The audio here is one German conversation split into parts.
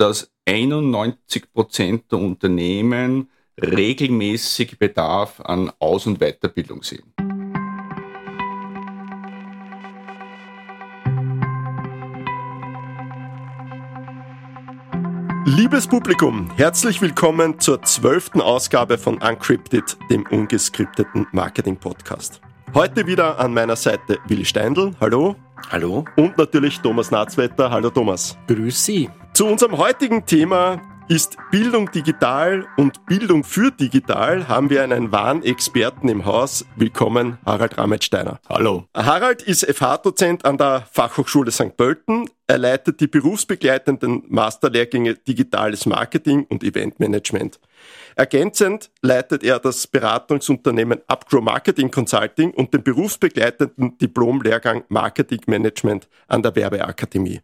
dass 91 Prozent der Unternehmen regelmäßig Bedarf an Aus- und Weiterbildung sehen. Liebes Publikum, herzlich willkommen zur zwölften Ausgabe von Uncrypted, dem ungeskripteten Marketing-Podcast. Heute wieder an meiner Seite Willi Steindl, hallo. Hallo. Und natürlich Thomas Natzwetter, hallo Thomas. Grüß Sie. Zu unserem heutigen Thema ist Bildung digital und Bildung für digital haben wir einen wahren Experten im Haus. Willkommen, Harald Rametsteiner. Hallo. Harald ist FH-Dozent an der Fachhochschule St. Pölten. Er leitet die berufsbegleitenden Masterlehrgänge Digitales Marketing und Eventmanagement. Ergänzend leitet er das Beratungsunternehmen Upgrow Marketing Consulting und den berufsbegleitenden Diplomlehrgang Marketing Management an der Werbeakademie.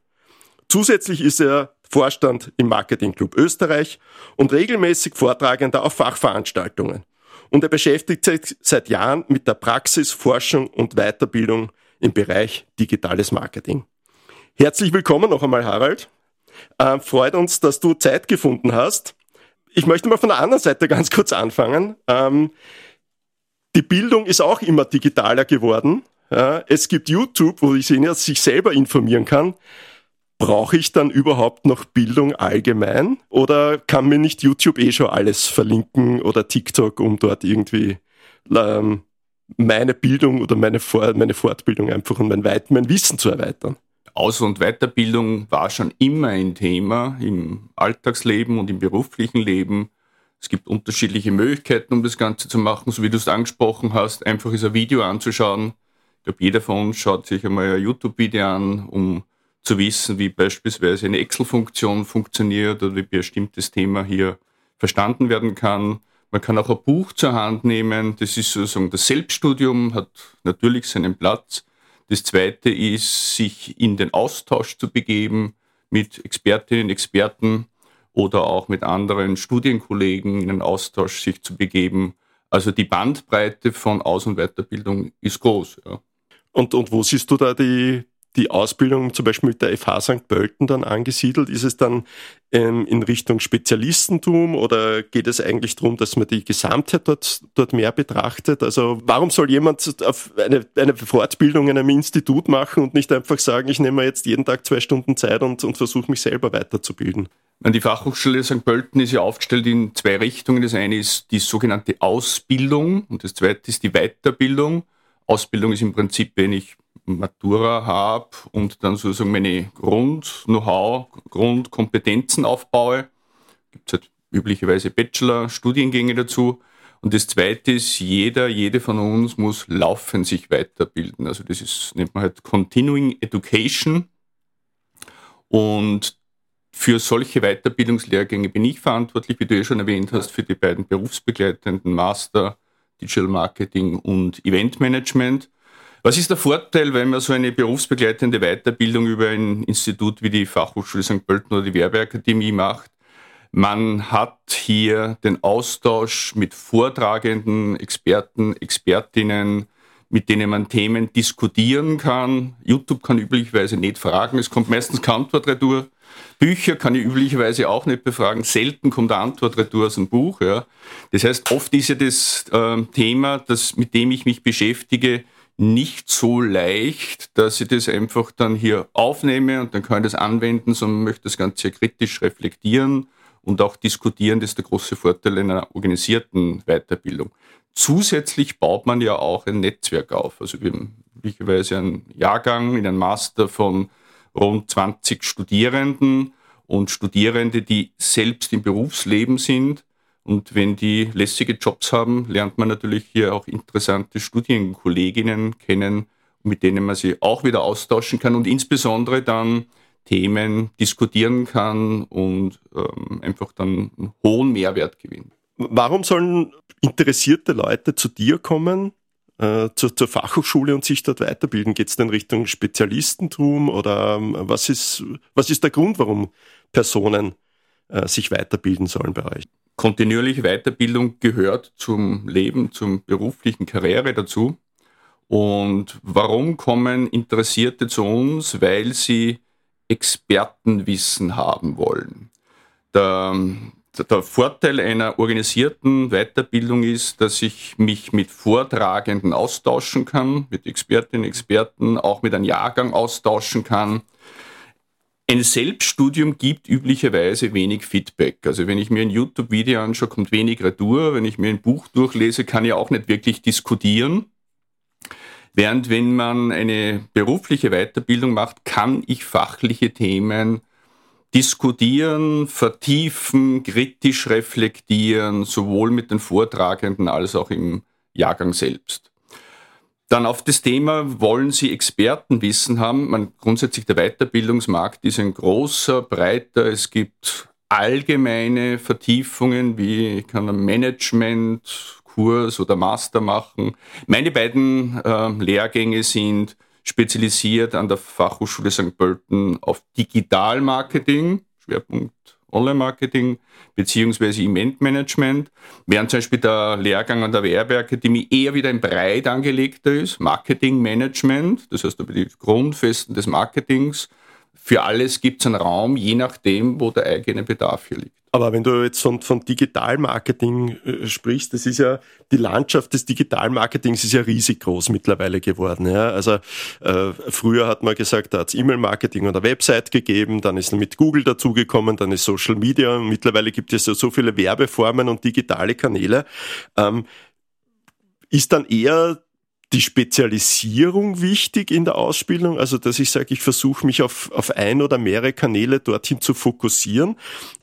Zusätzlich ist er Vorstand im Marketingclub Österreich und regelmäßig Vortragender auf Fachveranstaltungen. Und er beschäftigt sich seit Jahren mit der Praxis, Forschung und Weiterbildung im Bereich digitales Marketing. Herzlich willkommen noch einmal, Harald. Äh, freut uns, dass du Zeit gefunden hast. Ich möchte mal von der anderen Seite ganz kurz anfangen. Ähm, die Bildung ist auch immer digitaler geworden. Ja, es gibt YouTube, wo ich sich selber informieren kann. Brauche ich dann überhaupt noch Bildung allgemein oder kann mir nicht YouTube eh schon alles verlinken oder TikTok, um dort irgendwie ähm, meine Bildung oder meine, Vor meine Fortbildung einfach und mein, Weit mein Wissen zu erweitern? Aus- und Weiterbildung war schon immer ein Thema im Alltagsleben und im beruflichen Leben. Es gibt unterschiedliche Möglichkeiten, um das Ganze zu machen, so wie du es angesprochen hast. Einfach ist ein Video anzuschauen. Ich glaube, jeder von uns schaut sich einmal ein YouTube-Video an, um zu wissen, wie beispielsweise eine Excel-Funktion funktioniert oder wie ein bestimmtes Thema hier verstanden werden kann. Man kann auch ein Buch zur Hand nehmen. Das ist sozusagen das Selbststudium, hat natürlich seinen Platz. Das zweite ist, sich in den Austausch zu begeben mit Expertinnen, Experten oder auch mit anderen Studienkollegen in den Austausch sich zu begeben. Also die Bandbreite von Aus- und Weiterbildung ist groß. Ja. Und, und wo siehst du da die, die Ausbildung zum Beispiel mit der FH St. Pölten dann angesiedelt? Ist es dann ähm, in Richtung Spezialistentum oder geht es eigentlich darum, dass man die Gesamtheit dort, dort mehr betrachtet? Also warum soll jemand eine, eine Fortbildung in einem Institut machen und nicht einfach sagen, ich nehme jetzt jeden Tag zwei Stunden Zeit und, und versuche mich selber weiterzubilden? Die Fachhochschule St. Pölten ist ja aufgestellt in zwei Richtungen. Das eine ist die sogenannte Ausbildung und das zweite ist die Weiterbildung. Ausbildung ist im Prinzip, wenn ich Matura habe und dann sozusagen meine Grund-Know-how, Grundkompetenzen aufbaue. Gibt es halt üblicherweise Bachelor-Studiengänge dazu. Und das Zweite ist, jeder, jede von uns muss laufend sich weiterbilden. Also das ist, nennt man halt Continuing Education. Und für solche Weiterbildungslehrgänge bin ich verantwortlich, wie du ja schon erwähnt hast, für die beiden berufsbegleitenden Master Digital Marketing und Event Management. Was ist der Vorteil, wenn man so eine berufsbegleitende Weiterbildung über ein Institut wie die Fachhochschule St. Pölten oder die Werbeakademie macht? Man hat hier den Austausch mit vortragenden Experten, Expertinnen, mit denen man Themen diskutieren kann. YouTube kann üblicherweise nicht fragen, es kommt meistens keine Antwort retour. Bücher kann ich üblicherweise auch nicht befragen. Selten kommt eine Antwort retour aus einem Buch. Ja. Das heißt, oft ist ja das äh, Thema, das, mit dem ich mich beschäftige, nicht so leicht, dass ich das einfach dann hier aufnehme und dann kann ich das anwenden, sondern möchte das Ganze kritisch reflektieren und auch diskutieren. Das ist der große Vorteil einer organisierten Weiterbildung. Zusätzlich baut man ja auch ein Netzwerk auf. Also wir haben üblicherweise einen Jahrgang in einem Master von rund 20 Studierenden und Studierende, die selbst im Berufsleben sind und wenn die lässige Jobs haben, lernt man natürlich hier auch interessante Studienkolleginnen kennen, mit denen man sich auch wieder austauschen kann und insbesondere dann Themen diskutieren kann und ähm, einfach dann einen hohen Mehrwert gewinnen. Warum sollen interessierte Leute zu dir kommen, äh, zur, zur, Fachhochschule und sich dort weiterbilden? Geht es denn Richtung Spezialistentum oder ähm, was, ist, was ist der Grund, warum Personen äh, sich weiterbilden sollen bei euch? Kontinuierliche Weiterbildung gehört zum Leben, zum beruflichen Karriere dazu. Und warum kommen Interessierte zu uns? Weil sie Expertenwissen haben wollen. Der, der Vorteil einer organisierten Weiterbildung ist, dass ich mich mit Vortragenden austauschen kann, mit Expertinnen Experten, auch mit einem Jahrgang austauschen kann. Ein Selbststudium gibt üblicherweise wenig Feedback. Also wenn ich mir ein YouTube-Video anschaue, kommt wenig Retour. Wenn ich mir ein Buch durchlese, kann ich auch nicht wirklich diskutieren. Während wenn man eine berufliche Weiterbildung macht, kann ich fachliche Themen diskutieren, vertiefen, kritisch reflektieren, sowohl mit den Vortragenden als auch im Jahrgang selbst. Dann auf das Thema, wollen Sie Expertenwissen haben? Man, grundsätzlich der Weiterbildungsmarkt ist ein großer, breiter. Es gibt allgemeine Vertiefungen, wie ich kann einen Management-Kurs oder Master machen. Meine beiden äh, Lehrgänge sind spezialisiert an der Fachhochschule St. Pölten auf Digitalmarketing, Schwerpunkt Online-Marketing beziehungsweise Eventmanagement, während zum Beispiel der Lehrgang an der Werbeakademie eher wieder ein breit angelegter ist, Marketingmanagement, das heißt über die Grundfesten des Marketings. Für alles gibt es einen Raum, je nachdem, wo der eigene Bedarf hier liegt. Aber wenn du jetzt von, von Digitalmarketing äh, sprichst, das ist ja, die Landschaft des Digitalmarketings ist ja riesig groß mittlerweile geworden. Ja? Also äh, früher hat man gesagt, da hat es E-Mail-Marketing oder Website gegeben, dann ist mit Google dazugekommen, dann ist Social Media. Mittlerweile gibt es ja so viele Werbeformen und digitale Kanäle. Ähm, ist dann eher die Spezialisierung wichtig in der Ausbildung, also dass ich sage, ich versuche mich auf, auf ein oder mehrere Kanäle dorthin zu fokussieren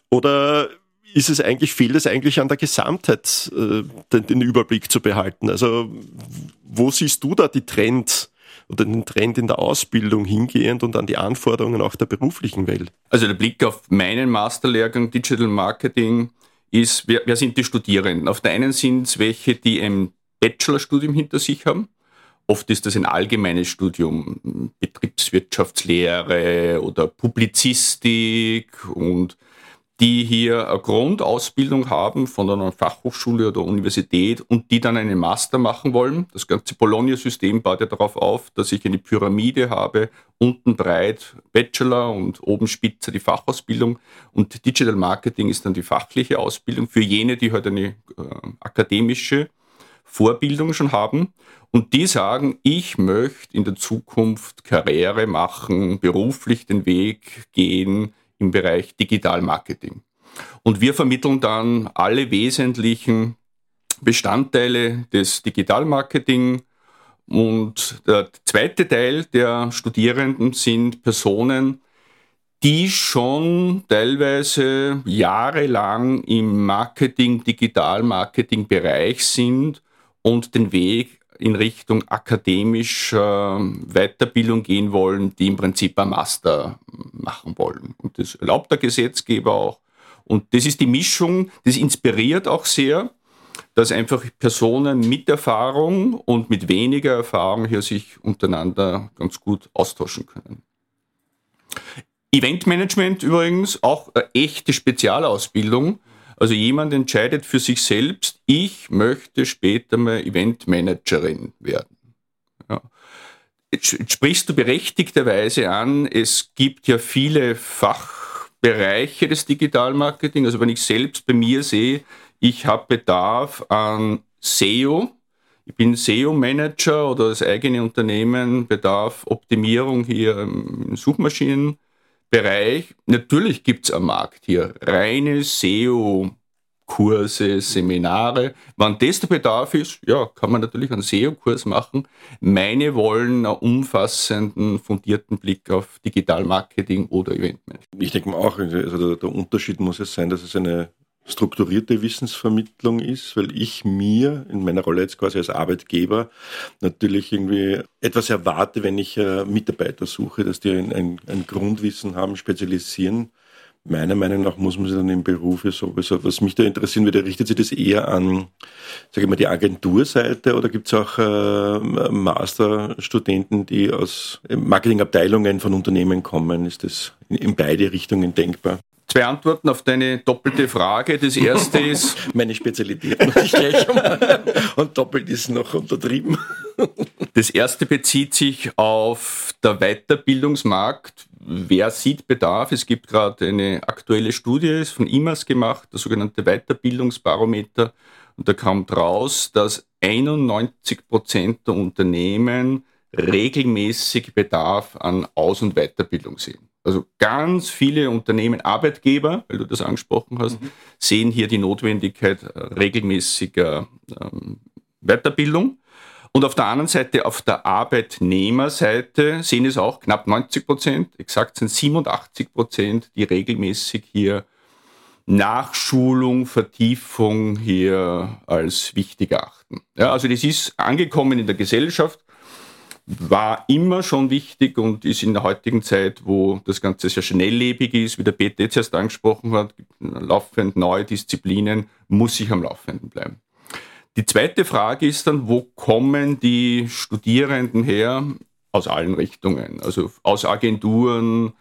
oder ist es eigentlich, fehlt es eigentlich an der Gesamtheit, äh, den, den, Überblick zu behalten? Also wo siehst du da die Trend oder den Trend in der Ausbildung hingehend und an die Anforderungen auch der beruflichen Welt? Also der Blick auf meinen Masterlehrgang Digital Marketing ist, wer, wer sind die Studierenden? Auf der einen sind es welche, die ein Bachelorstudium hinter sich haben. Oft ist das ein allgemeines Studium, Betriebswirtschaftslehre oder Publizistik und die hier eine Grundausbildung haben von einer Fachhochschule oder Universität und die dann einen Master machen wollen. Das ganze Bologna-System baut ja darauf auf, dass ich eine Pyramide habe, unten breit Bachelor und oben spitze die Fachausbildung und Digital Marketing ist dann die fachliche Ausbildung für jene, die halt eine äh, akademische Vorbildung schon haben und die sagen, ich möchte in der Zukunft Karriere machen, beruflich den Weg gehen, im Bereich Digitalmarketing. Und wir vermitteln dann alle wesentlichen Bestandteile des Digitalmarketing. Und der zweite Teil der Studierenden sind Personen, die schon teilweise jahrelang im Marketing, Digitalmarketing-Bereich sind und den Weg in Richtung akademischer Weiterbildung gehen wollen, die im Prinzip ein Master machen wollen. Und das erlaubt der Gesetzgeber auch. Und das ist die Mischung, das inspiriert auch sehr, dass einfach Personen mit Erfahrung und mit weniger Erfahrung hier sich untereinander ganz gut austauschen können. Eventmanagement übrigens auch eine echte Spezialausbildung. Also jemand entscheidet für sich selbst, ich möchte später mal Eventmanagerin werden. Ja. Sprichst du berechtigterweise an, es gibt ja viele Fachbereiche des Digitalmarketing. Also wenn ich selbst bei mir sehe, ich habe Bedarf an SEO, ich bin SEO-Manager oder das eigene Unternehmen bedarf Optimierung hier im Suchmaschinen. Bereich, natürlich gibt es am Markt hier reine SEO-Kurse, Seminare. Wann das der Bedarf ist, ja, kann man natürlich einen SEO-Kurs machen. Meine wollen einen umfassenden, fundierten Blick auf Digitalmarketing oder Eventmanagement. Ich denke mal auch, also der Unterschied muss es sein, dass es eine strukturierte Wissensvermittlung ist, weil ich mir in meiner Rolle jetzt quasi als Arbeitgeber natürlich irgendwie etwas erwarte, wenn ich äh, Mitarbeiter suche, dass die ein, ein, ein, Grundwissen haben, spezialisieren. Meiner Meinung nach muss man sich dann im Beruf sowieso, was mich da interessieren würde, richtet sich das eher an, sage ich mal, die Agenturseite oder gibt es auch äh, Masterstudenten, die aus Marketingabteilungen von Unternehmen kommen? Ist das in, in beide Richtungen denkbar? Zwei Antworten auf deine doppelte Frage. Das erste ist. Meine Spezialität muss ich gleich mal. Und doppelt ist noch untertrieben. Das erste bezieht sich auf der Weiterbildungsmarkt. Wer sieht Bedarf? Es gibt gerade eine aktuelle Studie, ist von IMAS gemacht, der sogenannte Weiterbildungsbarometer. Und da kommt raus, dass 91 Prozent der Unternehmen regelmäßig Bedarf an Aus- und Weiterbildung sehen. Also ganz viele Unternehmen, Arbeitgeber, weil du das angesprochen hast, mhm. sehen hier die Notwendigkeit regelmäßiger ähm, Weiterbildung. Und auf der anderen Seite, auf der Arbeitnehmerseite, sehen es auch knapp 90 Prozent, exakt sind 87 Prozent, die regelmäßig hier Nachschulung, Vertiefung hier als wichtig achten. Ja, also das ist angekommen in der Gesellschaft war immer schon wichtig und ist in der heutigen Zeit, wo das Ganze sehr schnelllebig ist, wie der Peter jetzt erst angesprochen hat, laufend neue Disziplinen, muss ich am Laufenden bleiben. Die zweite Frage ist dann, wo kommen die Studierenden her? Aus allen Richtungen, also aus Agenturen,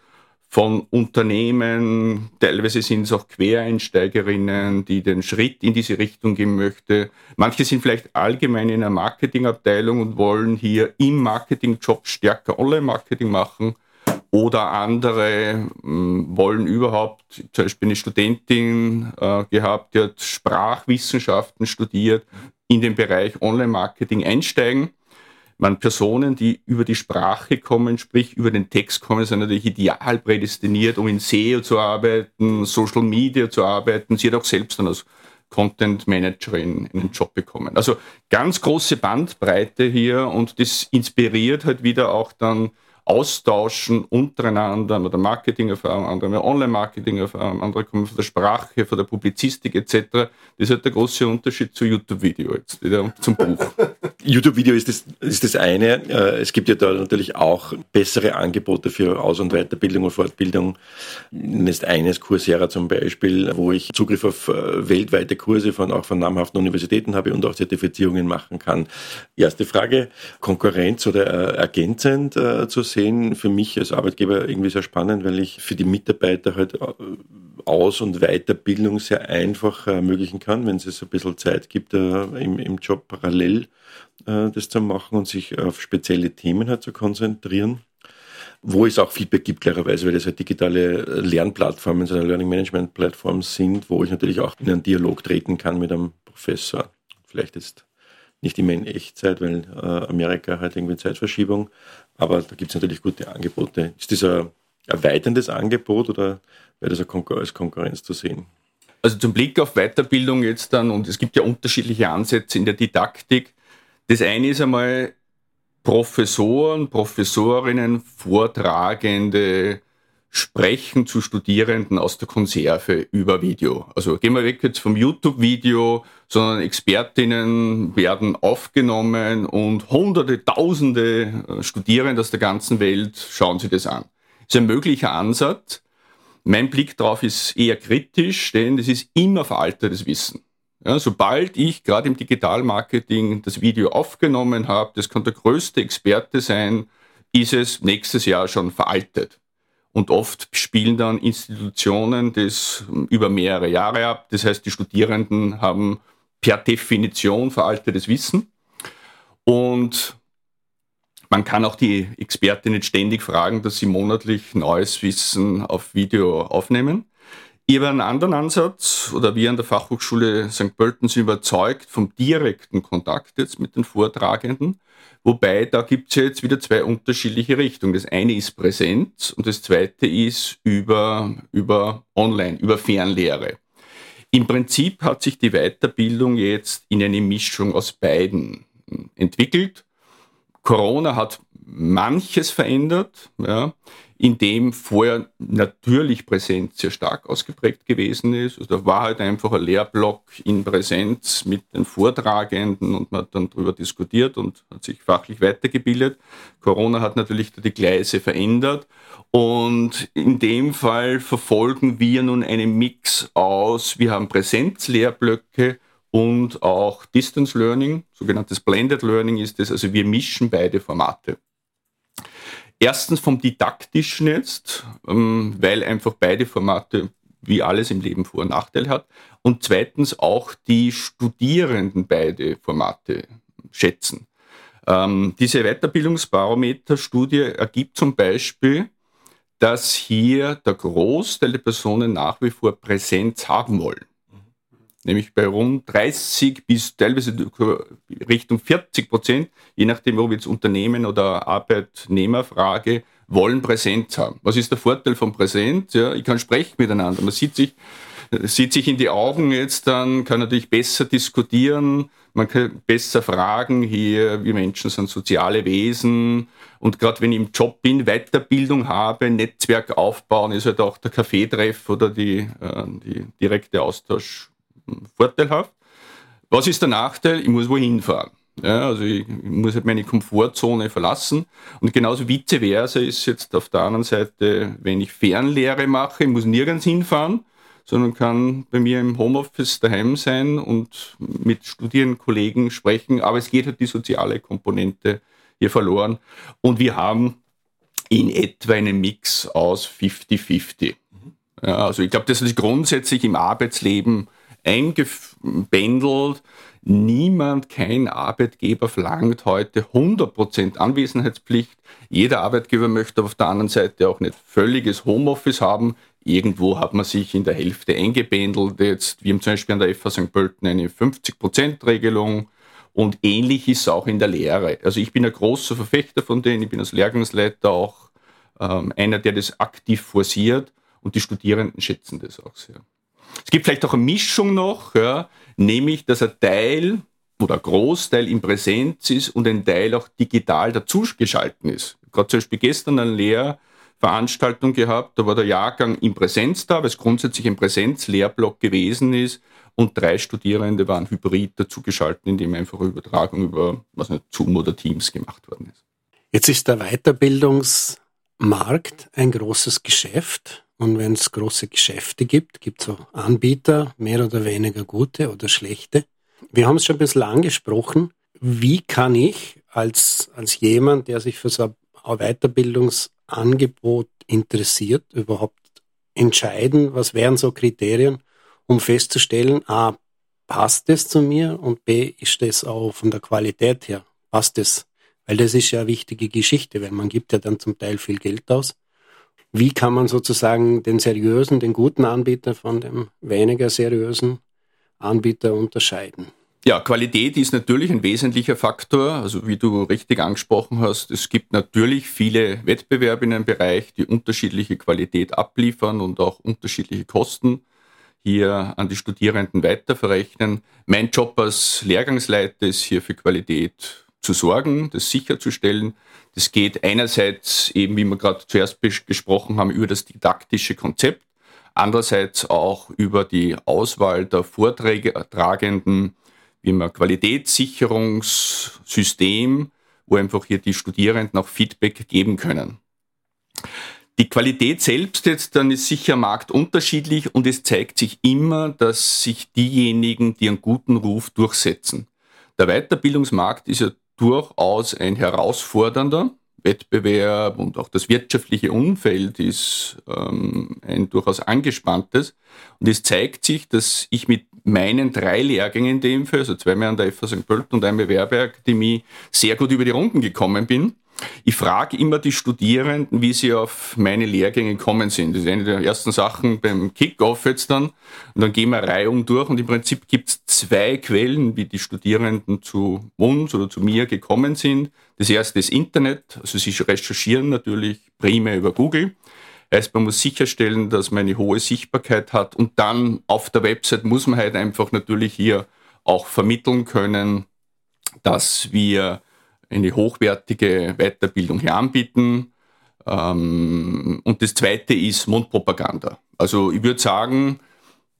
von Unternehmen, teilweise sind es auch Quereinsteigerinnen, die den Schritt in diese Richtung gehen möchte. Manche sind vielleicht allgemein in einer Marketingabteilung und wollen hier im Marketingjob stärker Online-Marketing machen. Oder andere hm, wollen überhaupt, zum Beispiel eine Studentin äh, gehabt, die hat Sprachwissenschaften studiert, in den Bereich Online-Marketing einsteigen man Personen, die über die Sprache kommen, sprich über den Text kommen, sind natürlich ideal prädestiniert, um in SEO zu arbeiten, Social Media zu arbeiten. Sie hat auch selbst dann als Content Managerin einen Job bekommen. Also ganz große Bandbreite hier und das inspiriert halt wieder auch dann austauschen untereinander mit der Marketingerfahrung, andere Online-Marketing-Erfahrung, andere kommen von der Sprache, von der Publizistik etc. Das ist halt der große Unterschied zu YouTube-Video jetzt, zum Buch. YouTube-Video ist das, ist das eine. Äh, es gibt ja da natürlich auch bessere Angebote für Aus- und Weiterbildung und Fortbildung. Ist eines, Coursera zum Beispiel, wo ich Zugriff auf äh, weltweite Kurse von auch von namhaften Universitäten habe und auch Zertifizierungen machen kann. Erste Frage, Konkurrenz oder äh, ergänzend zu sehen, für mich als Arbeitgeber irgendwie sehr spannend, weil ich für die Mitarbeiter halt Aus- und Weiterbildung sehr einfach ermöglichen kann, wenn es ein bisschen Zeit gibt im, im Job parallel äh, das zu machen und sich auf spezielle Themen halt zu konzentrieren. Wo es auch Feedback gibt, klarerweise, weil das halt digitale Lernplattformen, so Learning Management Plattform sind, wo ich natürlich auch in einen Dialog treten kann mit einem Professor. Vielleicht jetzt nicht immer in Echtzeit, weil äh, Amerika hat irgendwie Zeitverschiebung, aber da gibt es natürlich gute Angebote. Ist das ein erweiterndes Angebot oder wäre das als Konkurrenz zu sehen? Also zum Blick auf Weiterbildung jetzt dann, und es gibt ja unterschiedliche Ansätze in der Didaktik. Das eine ist einmal Professoren, Professorinnen, Vortragende sprechen zu Studierenden aus der Konserve über Video. Also gehen wir weg jetzt vom YouTube-Video, sondern Expertinnen werden aufgenommen und hunderte, tausende äh, Studierende aus der ganzen Welt schauen sich das an. Das ist ein möglicher Ansatz. Mein Blick darauf ist eher kritisch, denn das ist immer veraltetes Wissen. Ja, sobald ich gerade im Digitalmarketing das Video aufgenommen habe, das kann der größte Experte sein, ist es nächstes Jahr schon veraltet. Und oft spielen dann Institutionen das über mehrere Jahre ab. Das heißt, die Studierenden haben per Definition veraltetes Wissen. Und man kann auch die Expertinnen ständig fragen, dass sie monatlich neues Wissen auf Video aufnehmen. Ich habe einen anderen Ansatz oder wir an der Fachhochschule St. Pölten sind überzeugt vom direkten Kontakt jetzt mit den Vortragenden. Wobei da gibt es ja jetzt wieder zwei unterschiedliche Richtungen. Das eine ist Präsenz und das zweite ist über, über Online, über Fernlehre. Im Prinzip hat sich die Weiterbildung jetzt in eine Mischung aus beiden entwickelt. Corona hat manches verändert. Ja in dem vorher natürlich Präsenz sehr stark ausgeprägt gewesen ist. Also da war halt einfach ein Lehrblock in Präsenz mit den Vortragenden und man hat dann darüber diskutiert und hat sich fachlich weitergebildet. Corona hat natürlich die Gleise verändert und in dem Fall verfolgen wir nun einen Mix aus, wir haben Präsenzlehrblöcke und auch Distance Learning, sogenanntes Blended Learning ist es, also wir mischen beide Formate. Erstens vom Didaktischen jetzt, ähm, weil einfach beide Formate wie alles im Leben Vor- und Nachteile hat. Und zweitens auch die Studierenden beide Formate schätzen. Ähm, diese Weiterbildungsbarometer-Studie ergibt zum Beispiel, dass hier der Großteil der Personen nach wie vor Präsenz haben wollen. Nämlich bei rund 30 bis teilweise Richtung 40 Prozent, je nachdem, ob jetzt Unternehmen oder Arbeitnehmer frage, wollen Präsenz haben. Was ist der Vorteil von Präsenz? Ja, ich kann sprechen miteinander. Man sieht sich, sieht sich in die Augen jetzt, dann kann natürlich besser diskutieren, man kann besser fragen hier, wir Menschen sind soziale Wesen und gerade wenn ich im Job bin, Weiterbildung habe, Netzwerk aufbauen, ist halt auch der Kaffeetreff oder die, äh, die direkte Austausch vorteilhaft. Was ist der Nachteil? Ich muss wohin fahren. Ja, also ich, muss halt meine Komfortzone verlassen. Und genauso vice versa ist jetzt auf der anderen Seite, wenn ich Fernlehre mache, ich muss nirgends hinfahren, sondern kann bei mir im Homeoffice daheim sein und mit Studienkollegen sprechen. Aber es geht halt die soziale Komponente hier verloren. Und wir haben in etwa einen Mix aus 50-50. Ja, also ich glaube, das ist grundsätzlich im Arbeitsleben eingebändelt. Niemand, kein Arbeitgeber verlangt heute 100% Anwesenheitspflicht. Jeder Arbeitgeber möchte auf der anderen Seite auch nicht völliges Homeoffice haben. Irgendwo hat man sich in der Hälfte eingebändelt. Jetzt, wir haben zum Beispiel an der FH St. Pölten eine 50%-Regelung. Und ähnlich ist es auch in der Lehre. Also ich bin ein großer Verfechter von denen. Ich bin als Lehrgangsleiter auch ähm, einer, der das aktiv forciert. Und die Studierenden schätzen das auch sehr. Es gibt vielleicht auch eine Mischung noch, ja, nämlich, dass ein Teil oder ein Großteil in Präsenz ist und ein Teil auch digital dazugeschalten ist. Gerade zum Beispiel gestern eine Lehrveranstaltung gehabt, da war der Jahrgang in Präsenz da, weil es grundsätzlich ein Präsenzlehrblock gewesen ist und drei Studierende waren hybrid dazugeschaltet, indem einfach Übertragung über was nicht, Zoom oder Teams gemacht worden ist. Jetzt ist der Weiterbildungsmarkt ein großes Geschäft. Und wenn es große Geschäfte gibt, gibt es auch Anbieter, mehr oder weniger gute oder schlechte. Wir haben es schon ein bisschen angesprochen. Wie kann ich als, als jemand, der sich für so ein Weiterbildungsangebot interessiert, überhaupt entscheiden, was wären so Kriterien, um festzustellen, a, passt es zu mir und b, ist das auch von der Qualität her, passt es? Weil das ist ja eine wichtige Geschichte, weil man gibt ja dann zum Teil viel Geld aus. Wie kann man sozusagen den seriösen, den guten Anbieter von dem weniger seriösen Anbieter unterscheiden? Ja, Qualität ist natürlich ein wesentlicher Faktor. Also wie du richtig angesprochen hast, es gibt natürlich viele Wettbewerbe in einem Bereich, die unterschiedliche Qualität abliefern und auch unterschiedliche Kosten hier an die Studierenden weiterverrechnen. Mein Job als Lehrgangsleiter ist hier für Qualität zu sorgen, das sicherzustellen. Das geht einerseits eben, wie wir gerade zuerst gesprochen haben, über das didaktische Konzept, andererseits auch über die Auswahl der Vortragenden, wie man Qualitätssicherungssystem, wo einfach hier die Studierenden auch Feedback geben können. Die Qualität selbst jetzt dann ist sicher marktunterschiedlich und es zeigt sich immer, dass sich diejenigen, die einen guten Ruf durchsetzen. Der Weiterbildungsmarkt ist ja durchaus ein herausfordernder Wettbewerb und auch das wirtschaftliche Umfeld ist ähm, ein durchaus angespanntes. Und es zeigt sich, dass ich mit meinen drei Lehrgängen in dem Fall, also zweimal an der FA St. Pölten und einmal Werbeakademie, sehr gut über die Runden gekommen bin. Ich frage immer die Studierenden, wie sie auf meine Lehrgänge gekommen sind. Das ist eine der ersten Sachen beim Kickoff jetzt dann. Und dann gehen wir Reihung durch und im Prinzip gibt es zwei Quellen, wie die Studierenden zu uns oder zu mir gekommen sind. Das erste ist Internet, also sie recherchieren natürlich primär über Google. Heißt, man muss sicherstellen, dass man eine hohe Sichtbarkeit hat und dann auf der Website muss man halt einfach natürlich hier auch vermitteln können, dass wir eine hochwertige Weiterbildung hier anbieten. Ähm, und das zweite ist Mundpropaganda. Also ich würde sagen,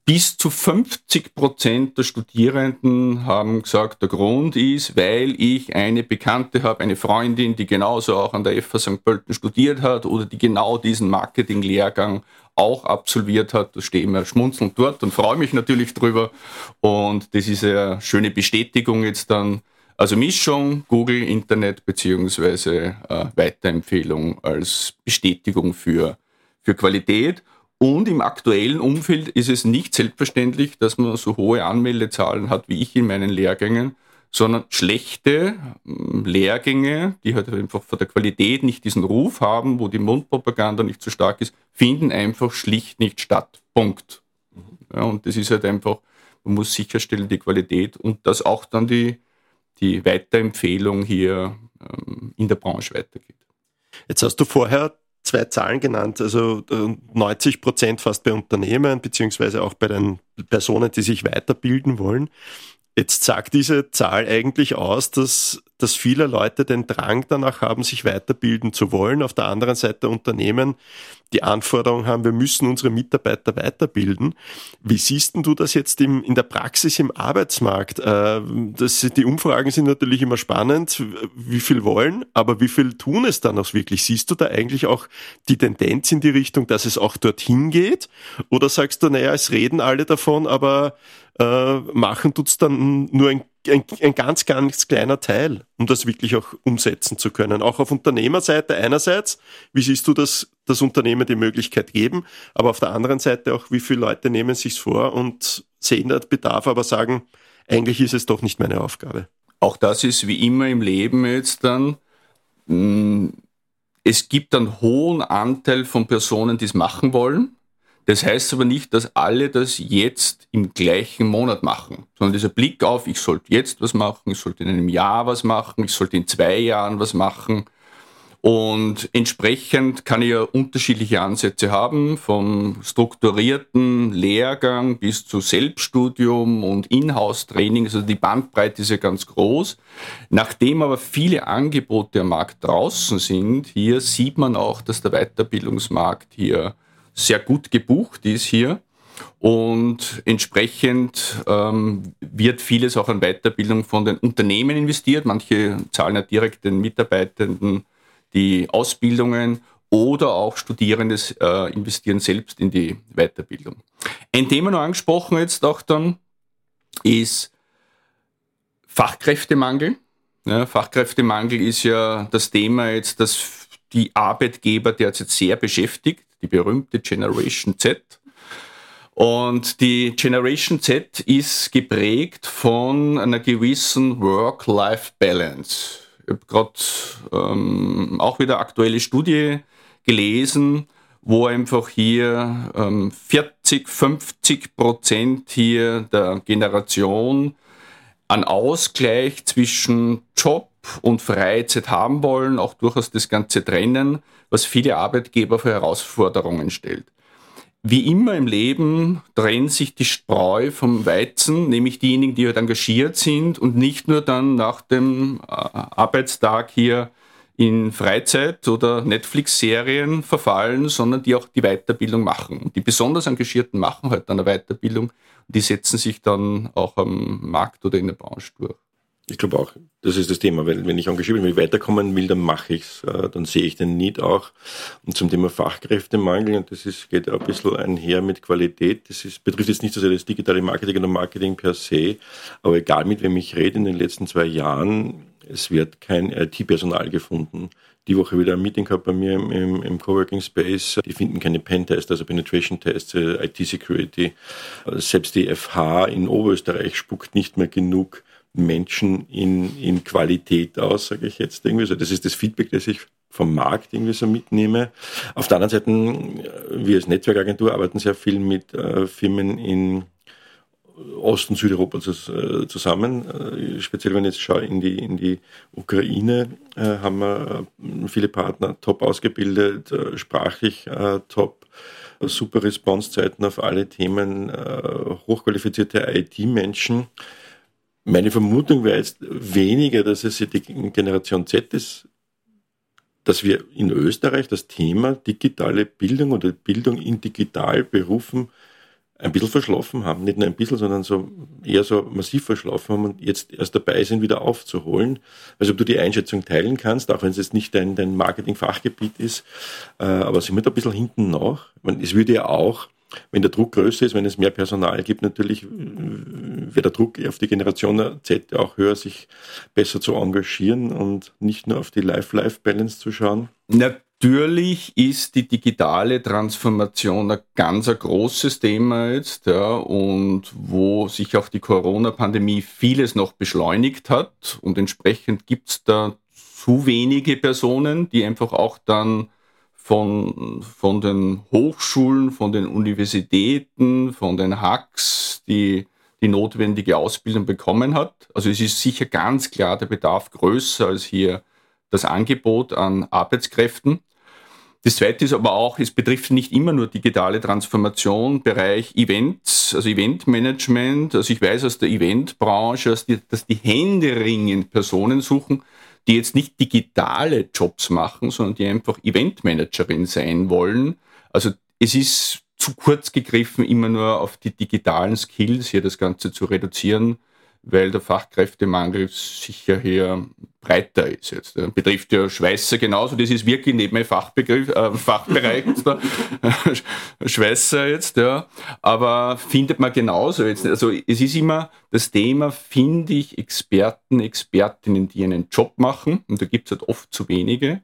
bis zu 50 Prozent der Studierenden haben gesagt, der Grund ist, weil ich eine Bekannte habe, eine Freundin, die genauso auch an der FH St. Pölten studiert hat oder die genau diesen Marketing-Lehrgang auch absolviert hat. Da stehe ich mir schmunzelnd dort und freue mich natürlich drüber. Und das ist eine schöne Bestätigung jetzt dann also Mischung, Google, Internet beziehungsweise äh, Weiterempfehlung als Bestätigung für, für Qualität. Und im aktuellen Umfeld ist es nicht selbstverständlich, dass man so hohe Anmeldezahlen hat wie ich in meinen Lehrgängen, sondern schlechte hm, Lehrgänge, die halt einfach von der Qualität nicht diesen Ruf haben, wo die Mundpropaganda nicht so stark ist, finden einfach schlicht nicht statt. Punkt. Ja, und das ist halt einfach, man muss sicherstellen, die Qualität und dass auch dann die, die Weiterempfehlung hier ähm, in der Branche weitergeht. Jetzt hast du vorher zwei Zahlen genannt, also 90 äh, Prozent fast bei Unternehmen, beziehungsweise auch bei den Personen, die sich weiterbilden wollen. Jetzt sagt diese Zahl eigentlich aus, dass, dass viele Leute den Drang danach haben, sich weiterbilden zu wollen. Auf der anderen Seite Unternehmen die Anforderung haben, wir müssen unsere Mitarbeiter weiterbilden. Wie siehst du das jetzt im, in der Praxis im Arbeitsmarkt? Äh, das, die Umfragen sind natürlich immer spannend, wie viel wollen, aber wie viel tun es dann auch wirklich? Siehst du da eigentlich auch die Tendenz in die Richtung, dass es auch dorthin geht? Oder sagst du, naja, es reden alle davon, aber äh, machen tut's dann nur ein, ein, ein, ganz, ganz kleiner Teil, um das wirklich auch umsetzen zu können. Auch auf Unternehmerseite einerseits, wie siehst du das, das Unternehmen die Möglichkeit geben, aber auf der anderen Seite auch, wie viele Leute nehmen sich's vor und sehen den Bedarf, aber sagen, eigentlich ist es doch nicht meine Aufgabe. Auch das ist wie immer im Leben jetzt dann, mm, es gibt einen hohen Anteil von Personen, die es machen wollen das heißt aber nicht, dass alle das jetzt im gleichen Monat machen, sondern dieser Blick auf, ich sollte jetzt was machen, ich sollte in einem Jahr was machen, ich sollte in zwei Jahren was machen. Und entsprechend kann ich ja unterschiedliche Ansätze haben, vom strukturierten Lehrgang bis zu Selbststudium und Inhouse-Training. Also die Bandbreite ist ja ganz groß. Nachdem aber viele Angebote am Markt draußen sind, hier sieht man auch, dass der Weiterbildungsmarkt hier sehr gut gebucht ist hier. Und entsprechend ähm, wird vieles auch an Weiterbildung von den Unternehmen investiert. Manche zahlen ja direkt den Mitarbeitenden die Ausbildungen oder auch Studierende äh, investieren selbst in die Weiterbildung. Ein Thema noch angesprochen jetzt auch dann ist Fachkräftemangel. Ja, Fachkräftemangel ist ja das Thema jetzt, das die Arbeitgeber derzeit sehr beschäftigt die berühmte Generation Z. Und die Generation Z ist geprägt von einer gewissen Work-Life-Balance. Ich habe gerade ähm, auch wieder aktuelle Studie gelesen, wo einfach hier ähm, 40, 50 Prozent hier der Generation an Ausgleich zwischen Job und Freizeit haben wollen, auch durchaus das Ganze trennen was viele Arbeitgeber für Herausforderungen stellt. Wie immer im Leben trennt sich die Spreu vom Weizen, nämlich diejenigen, die halt engagiert sind und nicht nur dann nach dem äh, Arbeitstag hier in Freizeit oder Netflix-Serien verfallen, sondern die auch die Weiterbildung machen. Und die besonders Engagierten machen halt dann eine Weiterbildung und die setzen sich dann auch am Markt oder in der Branche durch. Ich glaube auch, das ist das Thema, weil wenn ich engagiert bin, wenn ich weiterkommen will, dann mache ich's, äh, dann sehe ich den Need auch. Und zum Thema Fachkräftemangel, und das ist, geht auch ein bisschen einher mit Qualität, das ist, betrifft jetzt nicht so sehr das digitale Marketing oder Marketing per se, aber egal mit wem ich rede in den letzten zwei Jahren, es wird kein IT-Personal gefunden. Die Woche wieder ein Meeting gehabt bei mir im, im, im Coworking Space. Die finden keine Pen-Tests, also Penetration-Tests, äh, IT-Security. Selbst die FH in Oberösterreich spuckt nicht mehr genug Menschen in, in Qualität aus, sage ich jetzt irgendwie so. Das ist das Feedback, das ich vom Markt irgendwie so mitnehme. Auf der anderen Seite, wir als Netzwerkagentur arbeiten sehr viel mit äh, Firmen in Ost- und Südeuropa äh, zusammen. Äh, speziell wenn ich jetzt schaue in die, in die Ukraine, äh, haben wir äh, viele Partner top ausgebildet, äh, sprachlich top, super Responsezeiten auf alle Themen, hochqualifizierte IT-Menschen. Meine Vermutung wäre jetzt weniger, dass es die Generation Z ist, dass wir in Österreich das Thema digitale Bildung oder Bildung in Digitalberufen ein bisschen verschlafen haben. Nicht nur ein bisschen, sondern so eher so massiv verschlafen haben und jetzt erst dabei sind, wieder aufzuholen. Also ob du die Einschätzung teilen kannst, auch wenn es jetzt nicht dein, dein Marketing-Fachgebiet ist, äh, aber sind wir da ein bisschen hinten nach? meine, es würde ja auch wenn der Druck größer ist, wenn es mehr Personal gibt, natürlich äh, wird der Druck auf die Generation Z auch höher, sich besser zu engagieren und nicht nur auf die Life-Life-Balance zu schauen. Na, Natürlich ist die digitale Transformation ein ganz ein großes Thema jetzt, ja, und wo sich auch die Corona-Pandemie vieles noch beschleunigt hat. Und entsprechend gibt es da zu wenige Personen, die einfach auch dann von, von den Hochschulen, von den Universitäten, von den Hacks, die die notwendige Ausbildung bekommen hat. Also es ist sicher ganz klar der Bedarf größer als hier das Angebot an Arbeitskräften. Das zweite ist aber auch, es betrifft nicht immer nur digitale Transformation, Bereich Events, also Eventmanagement. Also ich weiß aus der Eventbranche, dass die, dass die händeringend Personen suchen, die jetzt nicht digitale Jobs machen, sondern die einfach Eventmanagerin sein wollen. Also es ist zu kurz gegriffen, immer nur auf die digitalen Skills hier das Ganze zu reduzieren weil der Fachkräftemangel sicher hier breiter ist jetzt. Das betrifft ja Schweißer genauso, das ist wirklich neben mein Fachbegriff, äh, Fachbereich Schweißer jetzt, ja. Aber findet man genauso jetzt. Also es ist immer das Thema, finde ich Experten, Expertinnen, die einen Job machen, und da gibt es halt oft zu wenige.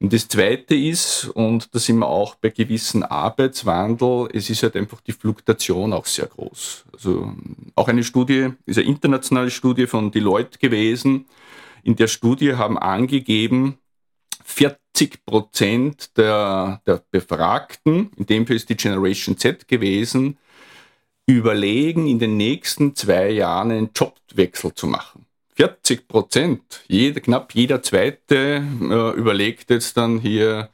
Und das Zweite ist, und da sind wir auch bei gewissen Arbeitswandel, es ist halt einfach die Fluktuation auch sehr groß. Also auch eine Studie, ist eine internationale Studie von Deloitte gewesen. In der Studie haben angegeben, 40 Prozent der, der Befragten, in dem Fall ist die Generation Z gewesen, überlegen, in den nächsten zwei Jahren einen Jobwechsel zu machen. 40 Prozent, jeder, knapp jeder Zweite äh, überlegt jetzt dann hier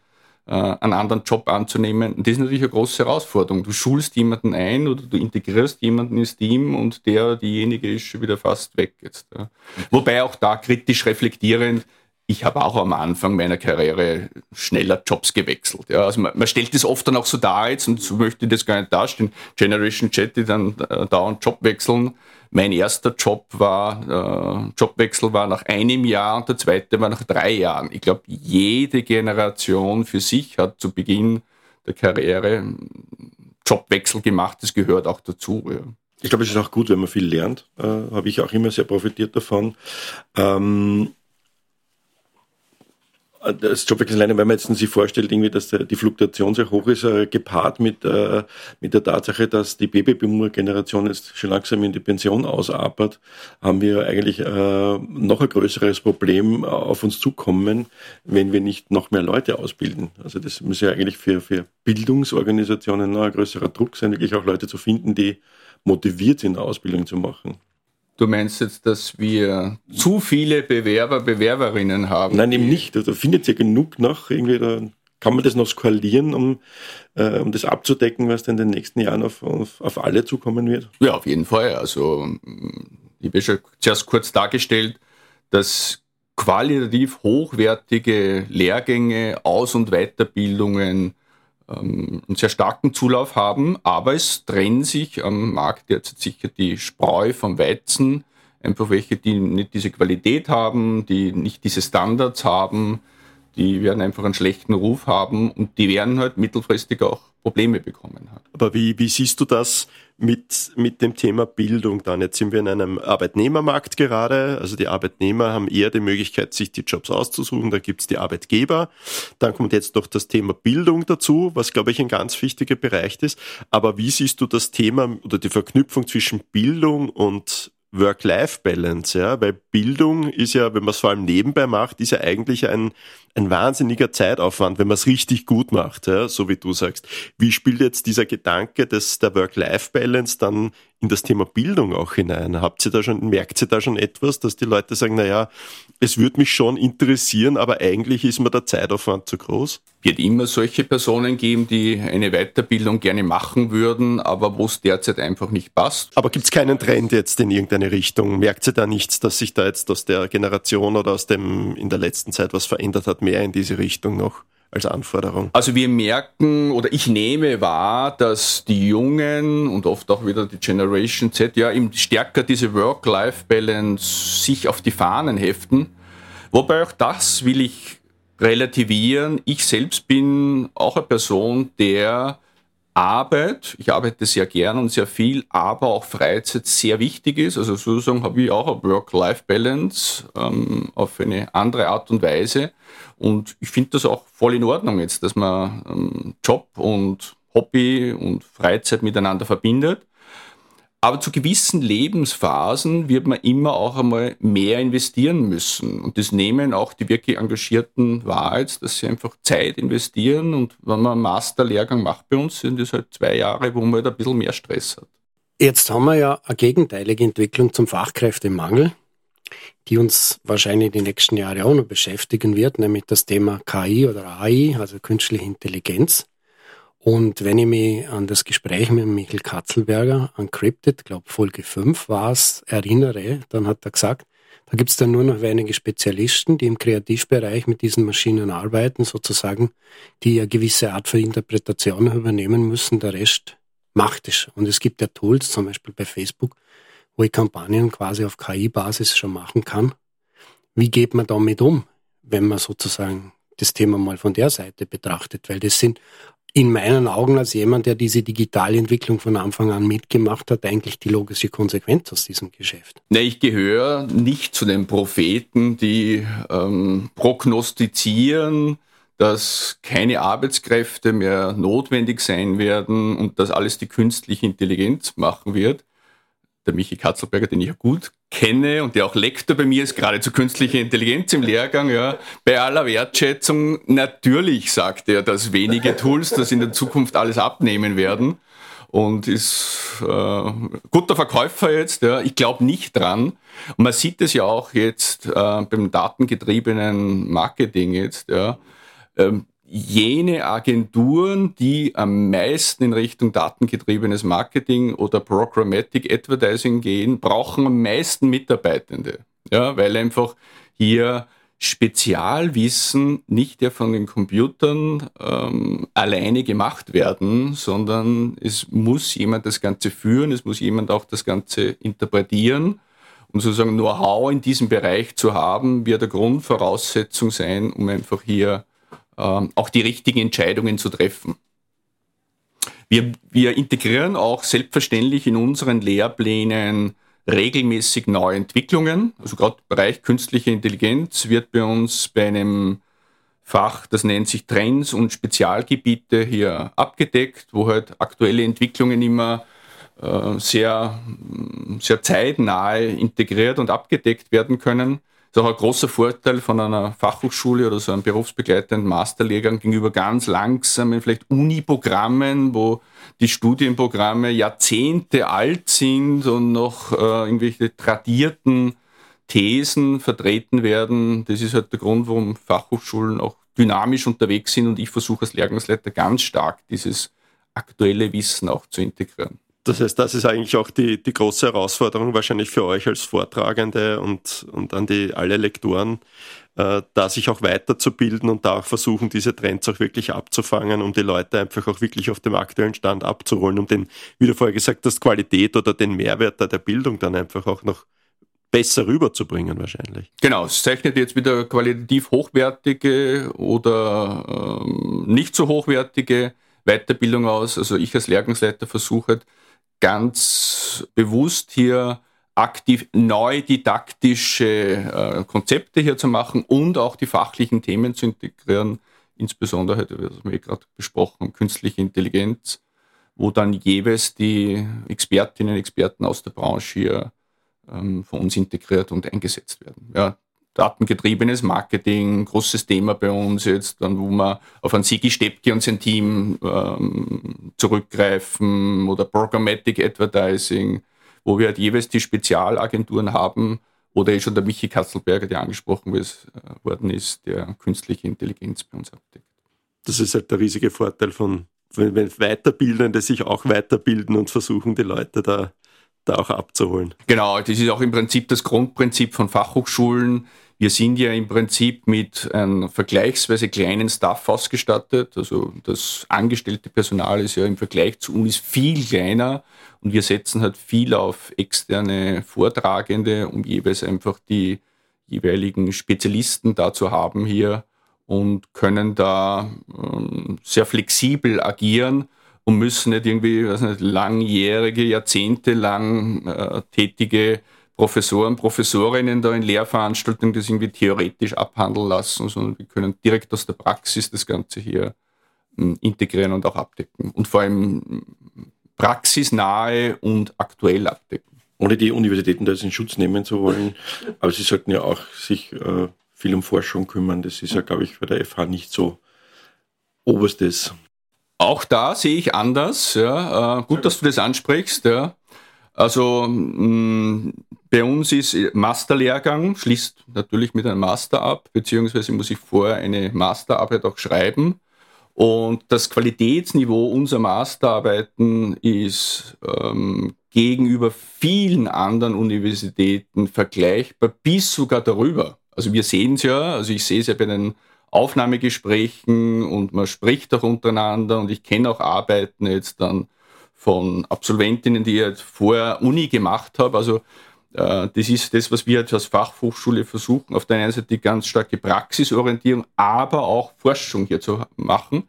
äh, einen anderen Job anzunehmen. Und das ist natürlich eine große Herausforderung. Du schulst jemanden ein oder du integrierst jemanden ins Team und der, diejenige ist schon wieder fast weg jetzt. Ja. Wobei auch da kritisch reflektierend, ich habe auch am Anfang meiner Karriere schneller Jobs gewechselt. Ja, also man, man, stellt das oft dann auch so dar jetzt und so möchte ich das gar nicht darstellen. Generation Chat, die dann äh, dauernd Job wechseln. Mein erster Job war, äh, Jobwechsel war nach einem Jahr und der zweite war nach drei Jahren. Ich glaube, jede Generation für sich hat zu Beginn der Karriere Jobwechsel gemacht. Das gehört auch dazu. Ja. Ich glaube, es ist auch gut, wenn man viel lernt. Äh, Habe ich auch immer sehr profitiert davon. Ähm, das Jobwechsel alleine, wenn man jetzt sich vorstellt, irgendwie, dass die Fluktuation sehr hoch ist, äh, gepaart mit, äh, mit der Tatsache, dass die Babyboomer-Generation jetzt schon langsam in die Pension ausapert, haben wir eigentlich äh, noch ein größeres Problem auf uns zukommen, wenn wir nicht noch mehr Leute ausbilden. Also das muss ja eigentlich für, für Bildungsorganisationen noch ein größerer Druck sein, wirklich auch Leute zu finden, die motiviert sind, eine Ausbildung zu machen. Du meinst jetzt, dass wir zu viele Bewerber, Bewerberinnen haben? Nein, eben nicht. Also, da findet ja genug nach. Irgendwie da kann man das noch skalieren, um, äh, um das abzudecken, was in den nächsten Jahren auf, auf, auf alle zukommen wird? Ja, auf jeden Fall. Also ich habe schon zuerst kurz dargestellt, dass qualitativ hochwertige Lehrgänge, Aus- und Weiterbildungen ähm, einen sehr starken Zulauf haben, aber es trennen sich am Markt derzeit sicher die Spreu vom Weizen. Einfach welche, die nicht diese Qualität haben, die nicht diese Standards haben, die werden einfach einen schlechten Ruf haben und die werden halt mittelfristig auch Probleme bekommen. Aber wie, wie siehst du das mit, mit dem Thema Bildung dann? Jetzt sind wir in einem Arbeitnehmermarkt gerade. Also die Arbeitnehmer haben eher die Möglichkeit, sich die Jobs auszusuchen. Da gibt's die Arbeitgeber. Dann kommt jetzt noch das Thema Bildung dazu, was, glaube ich, ein ganz wichtiger Bereich ist. Aber wie siehst du das Thema oder die Verknüpfung zwischen Bildung und Work-Life-Balance, ja, weil Bildung ist ja, wenn man es vor allem nebenbei macht, ist ja eigentlich ein, ein wahnsinniger Zeitaufwand, wenn man es richtig gut macht, ja, so wie du sagst. Wie spielt jetzt dieser Gedanke des, der Work-Life-Balance dann in das Thema Bildung auch hinein? Habt ihr da schon, merkt ihr da schon etwas, dass die Leute sagen, na ja, es würde mich schon interessieren, aber eigentlich ist mir der Zeitaufwand zu groß? Wird immer solche Personen geben, die eine Weiterbildung gerne machen würden, aber wo es derzeit einfach nicht passt. Aber gibt es keinen Trend jetzt in irgendeine Richtung? Merkt ihr da nichts, dass sich da jetzt aus der Generation oder aus dem in der letzten Zeit was verändert hat, mehr in diese Richtung noch? Als Anforderung? Also wir merken oder ich nehme wahr, dass die Jungen und oft auch wieder die Generation Z ja eben stärker diese Work-Life-Balance sich auf die Fahnen heften. Wobei auch das will ich relativieren. Ich selbst bin auch eine Person, der Arbeit, ich arbeite sehr gern und sehr viel, aber auch Freizeit sehr wichtig ist. Also sozusagen habe ich auch eine Work-Life-Balance ähm, auf eine andere Art und Weise. Und ich finde das auch voll in Ordnung jetzt, dass man ähm, Job und Hobby und Freizeit miteinander verbindet. Aber zu gewissen Lebensphasen wird man immer auch einmal mehr investieren müssen. Und das nehmen auch die wirklich Engagierten wahr, jetzt, dass sie einfach Zeit investieren. Und wenn man einen Masterlehrgang macht bei uns, sind das halt zwei Jahre, wo man halt ein bisschen mehr Stress hat. Jetzt haben wir ja eine gegenteilige Entwicklung zum Fachkräftemangel, die uns wahrscheinlich die nächsten Jahre auch noch beschäftigen wird, nämlich das Thema KI oder AI, also künstliche Intelligenz. Und wenn ich mich an das Gespräch mit Michael Katzelberger, Encrypted, glaube Folge 5 war es, erinnere, dann hat er gesagt, da gibt es dann nur noch wenige Spezialisten, die im Kreativbereich mit diesen Maschinen arbeiten, sozusagen, die eine gewisse Art von Interpretation übernehmen müssen. Der Rest macht es. Und es gibt ja Tools, zum Beispiel bei Facebook, wo ich Kampagnen quasi auf KI-Basis schon machen kann. Wie geht man damit um, wenn man sozusagen das Thema mal von der Seite betrachtet? Weil das sind in meinen Augen als jemand, der diese digitale Entwicklung von Anfang an mitgemacht hat, eigentlich die logische Konsequenz aus diesem Geschäft. Ne, ich gehöre nicht zu den Propheten, die ähm, prognostizieren, dass keine Arbeitskräfte mehr notwendig sein werden und dass alles die künstliche Intelligenz machen wird der Michi Katzelberger, den ich ja gut kenne und der auch Lektor bei mir ist, gerade zu künstlicher Intelligenz im Lehrgang, ja, bei aller Wertschätzung, natürlich sagt er, dass wenige Tools das in der Zukunft alles abnehmen werden und ist äh, guter Verkäufer jetzt. Ja. Ich glaube nicht dran. Und man sieht es ja auch jetzt äh, beim datengetriebenen Marketing jetzt. Ja. Ähm, jene Agenturen, die am meisten in Richtung datengetriebenes Marketing oder Programmatic Advertising gehen, brauchen am meisten Mitarbeitende. Ja, weil einfach hier Spezialwissen nicht ja von den Computern ähm, alleine gemacht werden, sondern es muss jemand das Ganze führen, es muss jemand auch das Ganze interpretieren. Und sozusagen Know-how in diesem Bereich zu haben, wird eine Grundvoraussetzung sein, um einfach hier auch die richtigen Entscheidungen zu treffen. Wir, wir integrieren auch selbstverständlich in unseren Lehrplänen regelmäßig neue Entwicklungen. Also gerade Bereich künstliche Intelligenz wird bei uns bei einem Fach, das nennt sich Trends und Spezialgebiete hier abgedeckt, wo halt aktuelle Entwicklungen immer äh, sehr, sehr zeitnahe integriert und abgedeckt werden können ist auch ein großer Vorteil von einer Fachhochschule oder so einem berufsbegleitenden Masterlehrgang gegenüber ganz langsamen, vielleicht Uni-Programmen, wo die Studienprogramme Jahrzehnte alt sind und noch äh, irgendwelche tradierten Thesen vertreten werden. Das ist halt der Grund, warum Fachhochschulen auch dynamisch unterwegs sind und ich versuche als Lehrgangsleiter ganz stark dieses aktuelle Wissen auch zu integrieren. Das heißt, das ist eigentlich auch die, die große Herausforderung wahrscheinlich für euch als Vortragende und, und an die alle Lektoren, äh, da sich auch weiterzubilden und da auch versuchen, diese Trends auch wirklich abzufangen, um die Leute einfach auch wirklich auf dem aktuellen Stand abzuholen, um den, wie du vorher gesagt hast, Qualität oder den Mehrwert der Bildung dann einfach auch noch besser rüberzubringen wahrscheinlich. Genau, es zeichnet jetzt wieder qualitativ hochwertige oder ähm, nicht so hochwertige Weiterbildung aus. Also ich als Lehrgangsleiter versuche halt, ganz bewusst hier aktiv neu didaktische äh, Konzepte hier zu machen und auch die fachlichen Themen zu integrieren, insbesondere, was wir gerade besprochen künstliche Intelligenz, wo dann jeweils die Expertinnen und Experten aus der Branche hier ähm, von uns integriert und eingesetzt werden. Ja, datengetriebenes Marketing, großes Thema bei uns jetzt, dann wo wir auf ein Sigi Steppke und sein Team ähm, zurückgreifen oder Programmatic Advertising, wo wir halt jeweils die Spezialagenturen haben oder eh schon der Michi Katzelberger, der angesprochen äh, worden ist, der künstliche Intelligenz bei uns abdeckt. Das ist halt der riesige Vorteil von, wenn, wenn Weiterbildende sich auch weiterbilden und versuchen, die Leute da da auch abzuholen. Genau, das ist auch im Prinzip das Grundprinzip von Fachhochschulen. Wir sind ja im Prinzip mit einem vergleichsweise kleinen Staff ausgestattet. Also das angestellte Personal ist ja im Vergleich zu Unis viel kleiner und wir setzen halt viel auf externe Vortragende, um jeweils einfach die jeweiligen Spezialisten da zu haben hier und können da ähm, sehr flexibel agieren und müssen nicht irgendwie weiß nicht, langjährige, jahrzehntelang äh, tätige Professoren, Professorinnen da in Lehrveranstaltungen das irgendwie theoretisch abhandeln lassen, sondern wir können direkt aus der Praxis das Ganze hier hm, integrieren und auch abdecken. Und vor allem hm, praxisnahe und aktuell abdecken. Ohne die Universitäten da jetzt in Schutz nehmen zu wollen, aber sie sollten ja auch sich äh, viel um Forschung kümmern. Das ist ja, glaube ich, bei der FH nicht so oberstes. Auch da sehe ich anders. Ja. Äh, gut, dass du das ansprichst. Ja. Also mh, bei uns ist Masterlehrgang, schließt natürlich mit einem Master ab, beziehungsweise muss ich vorher eine Masterarbeit auch schreiben. Und das Qualitätsniveau unserer Masterarbeiten ist ähm, gegenüber vielen anderen Universitäten vergleichbar, bis sogar darüber. Also wir sehen es ja, also ich sehe es ja bei den Aufnahmegesprächen und man spricht auch untereinander und ich kenne auch Arbeiten jetzt dann von Absolventinnen, die ich jetzt vorher Uni gemacht habe. Also äh, das ist das, was wir jetzt als Fachhochschule versuchen, auf der einen Seite die ganz starke Praxisorientierung, aber auch Forschung hier zu machen.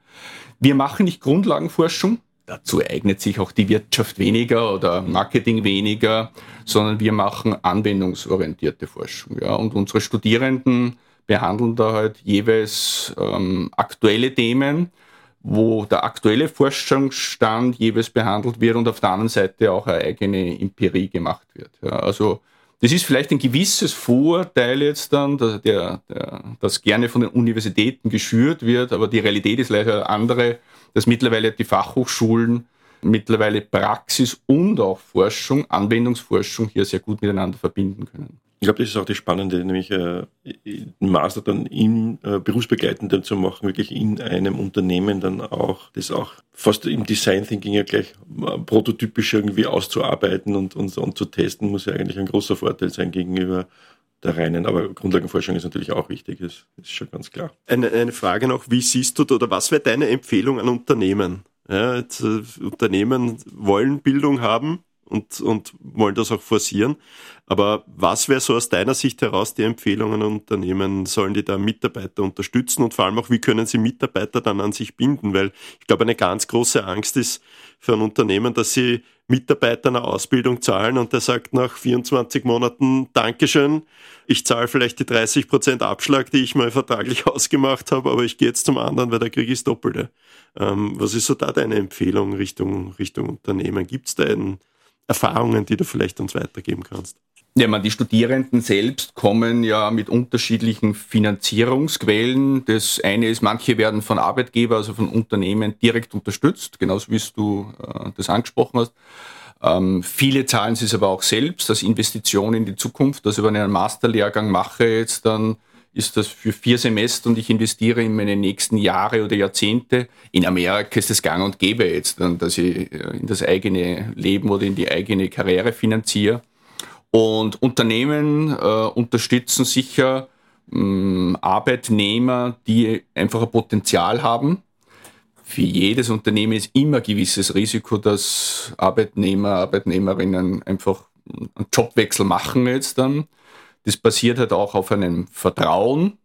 Wir machen nicht Grundlagenforschung, dazu eignet sich auch die Wirtschaft weniger oder Marketing weniger, sondern wir machen anwendungsorientierte Forschung. Ja. Und unsere Studierenden behandeln da halt jeweils ähm, aktuelle Themen, wo der aktuelle Forschungsstand jeweils behandelt wird und auf der anderen Seite auch eine eigene Empirie gemacht wird. Ja, also das ist vielleicht ein gewisses Vorteil jetzt dann, der, der, das gerne von den Universitäten geschürt wird, aber die Realität ist leider andere, dass mittlerweile die Fachhochschulen mittlerweile Praxis und auch Forschung, Anwendungsforschung hier sehr gut miteinander verbinden können. Ich glaube, das ist auch das Spannende, nämlich äh, Master dann im äh, berufsbegleitenden zu machen, wirklich in einem Unternehmen dann auch, das auch fast im Design Thinking ja gleich äh, prototypisch irgendwie auszuarbeiten und, und, und zu testen, muss ja eigentlich ein großer Vorteil sein gegenüber der reinen, aber Grundlagenforschung ist natürlich auch wichtig, das ist schon ganz klar. Eine, eine Frage noch, wie siehst du oder was wäre deine Empfehlung an Unternehmen? Ja, jetzt, äh, Unternehmen wollen Bildung haben und, und wollen das auch forcieren. Aber was wäre so aus deiner Sicht heraus die Empfehlungen an Unternehmen? Sollen die da Mitarbeiter unterstützen und vor allem auch, wie können sie Mitarbeiter dann an sich binden? Weil ich glaube, eine ganz große Angst ist für ein Unternehmen, dass sie Mitarbeiter eine Ausbildung zahlen und der sagt nach 24 Monaten Dankeschön, ich zahle vielleicht die 30 Prozent Abschlag, die ich mal vertraglich ausgemacht habe, aber ich gehe jetzt zum anderen, weil der Krieg ist Doppelte. Ähm, was ist so da deine Empfehlung Richtung, Richtung Unternehmen? Gibt es da einen Erfahrungen, die du vielleicht uns weitergeben kannst? Ja, man, die Studierenden selbst kommen ja mit unterschiedlichen Finanzierungsquellen. Das eine ist, manche werden von Arbeitgeber, also von Unternehmen direkt unterstützt, genauso wie du äh, das angesprochen hast. Ähm, viele zahlen es aber auch selbst als Investition in die Zukunft. Also wenn ich einen Masterlehrgang mache jetzt, dann ist das für vier Semester und ich investiere in meine nächsten Jahre oder Jahrzehnte. In Amerika ist das gang und gäbe jetzt, dass ich äh, in das eigene Leben oder in die eigene Karriere finanziere. Und Unternehmen äh, unterstützen sicher mh, mm, Arbeitnehmer, die einfach ein Potenzial haben. Für jedes Unternehmen ist immer ein gewisses Risiko, dass Arbeitnehmer, Arbeitnehmerinnen einfach einen Jobwechsel machen jetzt dann. Das basiert halt auch auf einem Vertrauen.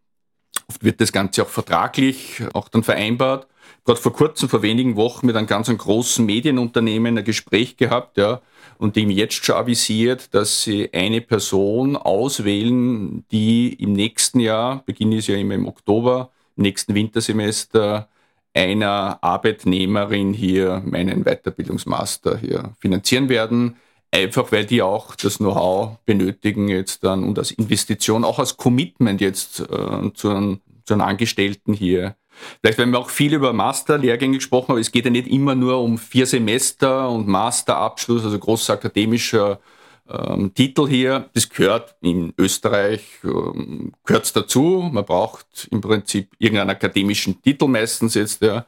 Oft wird das Ganze auch vertraglich auch dann vereinbart. Gerade vor kurzem, vor wenigen Wochen mit einem ganz großen Medienunternehmen ein Gespräch gehabt, ja, und dem jetzt schon avisiert, dass sie eine Person auswählen, die im nächsten Jahr, Beginn ist ja immer im Oktober, im nächsten Wintersemester, einer Arbeitnehmerin hier meinen Weiterbildungsmaster hier finanzieren werden. Einfach weil die auch das Know-how benötigen jetzt dann und als Investition, auch als Commitment jetzt äh, zu, einem, zu einem Angestellten hier. Vielleicht, wenn wir auch viel über Masterlehrgänge gesprochen haben, es geht ja nicht immer nur um vier Semester und Masterabschluss, also großer akademischer ähm, Titel hier. Das gehört in Österreich, ähm, gehört dazu. Man braucht im Prinzip irgendeinen akademischen Titel meistens jetzt, ja.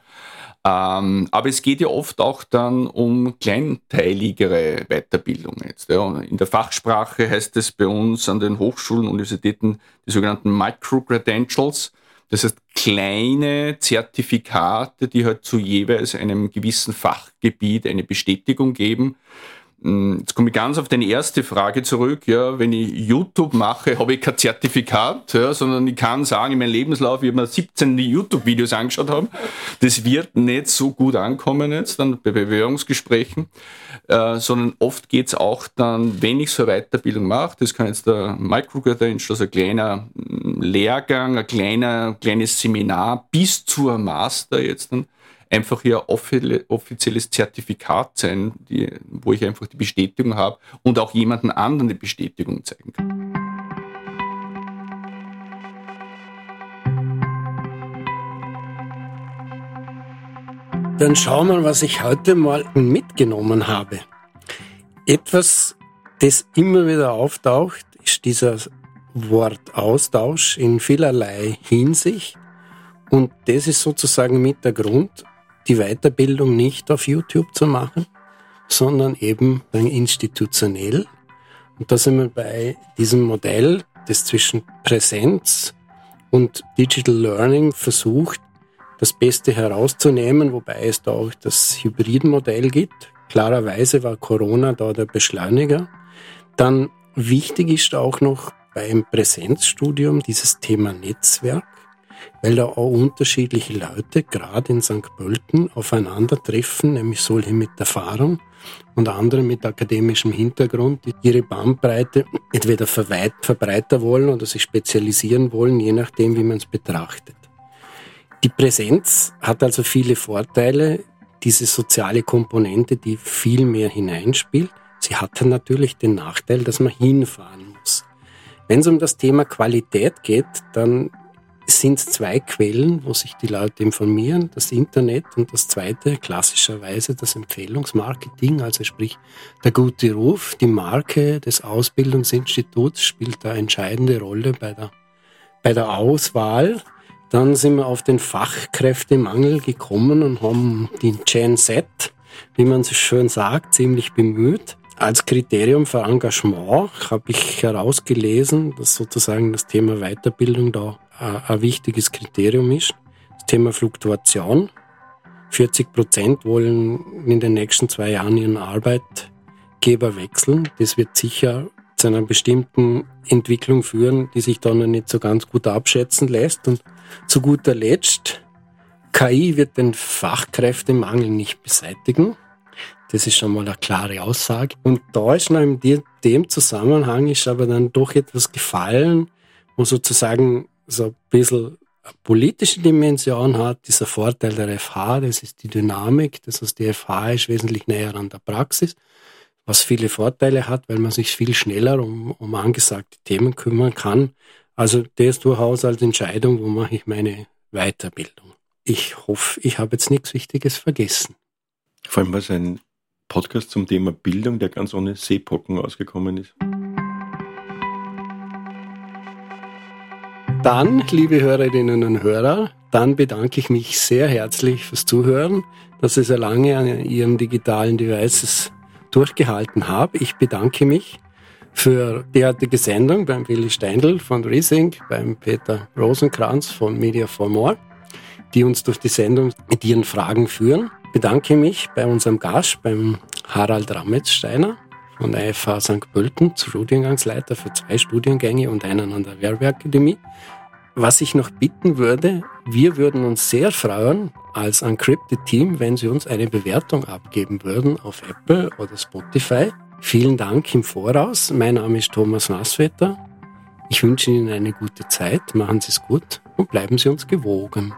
Ähm, aber es geht ja oft auch dann um kleinteiligere Weiterbildung jetzt. Ja. In der Fachsprache heißt es bei uns an den Hochschulen, Universitäten die sogenannten Micro-Credentials. Das heißt kleine Zertifikate, die halt zu jeweils einem gewissen Fachgebiet eine Bestätigung geben. Hm, jetzt komme ich ganz auf deine erste Frage zurück. Ja, wenn ich YouTube mache, habe ich kein Zertifikat, ja, sondern ich kann sagen, in meinem Lebenslauf, ich habe mir 17 YouTube-Videos angeschaut haben. Das wird nicht so gut ankommen jetzt dann bei Bewerbungsgesprächen, äh, sondern oft geht es auch dann, wenn ich so eine Weiterbildung mache, das kann jetzt der Microcredential, also ein kleiner hm, Lehrgang, ein kleiner, kleines Seminar bis zur Master jetzt dann einfach hier offizielles Zertifikat sein, die, wo ich einfach die Bestätigung habe und auch jemanden anderen die Bestätigung zeigen kann. Dann schauen wir, was ich heute mal mitgenommen habe. Etwas, das immer wieder auftaucht, ist dieser Wortaustausch in vielerlei Hinsicht. Und das ist sozusagen mit der Grund, die Weiterbildung nicht auf YouTube zu machen, sondern eben institutionell. Und da sind wir bei diesem Modell, das zwischen Präsenz und Digital Learning versucht, das Beste herauszunehmen, wobei es da auch das Hybridmodell gibt. Klarerweise war Corona da der Beschleuniger. Dann wichtig ist auch noch beim Präsenzstudium dieses Thema Netzwerk weil da auch unterschiedliche Leute, gerade in St. Pölten, aufeinandertreffen, nämlich solche mit Erfahrung und andere mit akademischem Hintergrund, die ihre Bandbreite entweder verbreitern wollen oder sich spezialisieren wollen, je nachdem, wie man es betrachtet. Die Präsenz hat also viele Vorteile, diese soziale Komponente, die viel mehr hineinspielt. Sie hat dann natürlich den Nachteil, dass man hinfahren muss. Wenn es um das Thema Qualität geht, dann es sind zwei Quellen, wo sich die Leute informieren, das Internet und das zweite klassischerweise das Empfehlungsmarketing, also sprich der gute Ruf, die Marke des Ausbildungsinstituts spielt da entscheidende Rolle bei der, bei der Auswahl. Dann sind wir auf den Fachkräftemangel gekommen und haben den Gen Z, wie man so schön sagt, ziemlich bemüht. Als Kriterium für Engagement habe ich herausgelesen, dass sozusagen das Thema Weiterbildung da ein wichtiges Kriterium ist. Das Thema Fluktuation. 40 Prozent wollen in den nächsten zwei Jahren ihren Arbeitgeber wechseln. Das wird sicher zu einer bestimmten Entwicklung führen, die sich dann noch nicht so ganz gut abschätzen lässt. Und zu guter Letzt, KI wird den Fachkräftemangel nicht beseitigen. Das ist schon mal eine klare Aussage. Und da ist in dem Zusammenhang ist aber dann doch etwas gefallen, wo sozusagen so ein bisschen eine politische Dimension hat, dieser Vorteil der FH, das ist die Dynamik, das heißt, die FH ist wesentlich näher an der Praxis, was viele Vorteile hat, weil man sich viel schneller um, um angesagte Themen kümmern kann. Also das durchaus als Entscheidung, wo mache ich meine Weiterbildung. Ich hoffe, ich habe jetzt nichts Wichtiges vergessen. Vor allem war es ein Podcast zum Thema Bildung, der ganz ohne Seepocken ausgekommen ist. Dann, liebe Hörerinnen und Hörer, dann bedanke ich mich sehr herzlich fürs Zuhören, dass ich so lange an Ihren digitalen Devices durchgehalten habe. Ich bedanke mich für die heutige Sendung beim Willi Steindl von Resync, beim Peter Rosenkranz von Media for More, die uns durch die Sendung mit ihren Fragen führen. Ich bedanke mich bei unserem Gast, beim Harald Rametzsteiner von der FH St. Pölten, Studiengangsleiter für zwei Studiengänge und einen an der Werbeakademie. Was ich noch bitten würde, wir würden uns sehr freuen als Encrypted Team, wenn Sie uns eine Bewertung abgeben würden auf Apple oder Spotify. Vielen Dank im Voraus. Mein Name ist Thomas Nasswetter. Ich wünsche Ihnen eine gute Zeit, machen Sie es gut und bleiben Sie uns gewogen.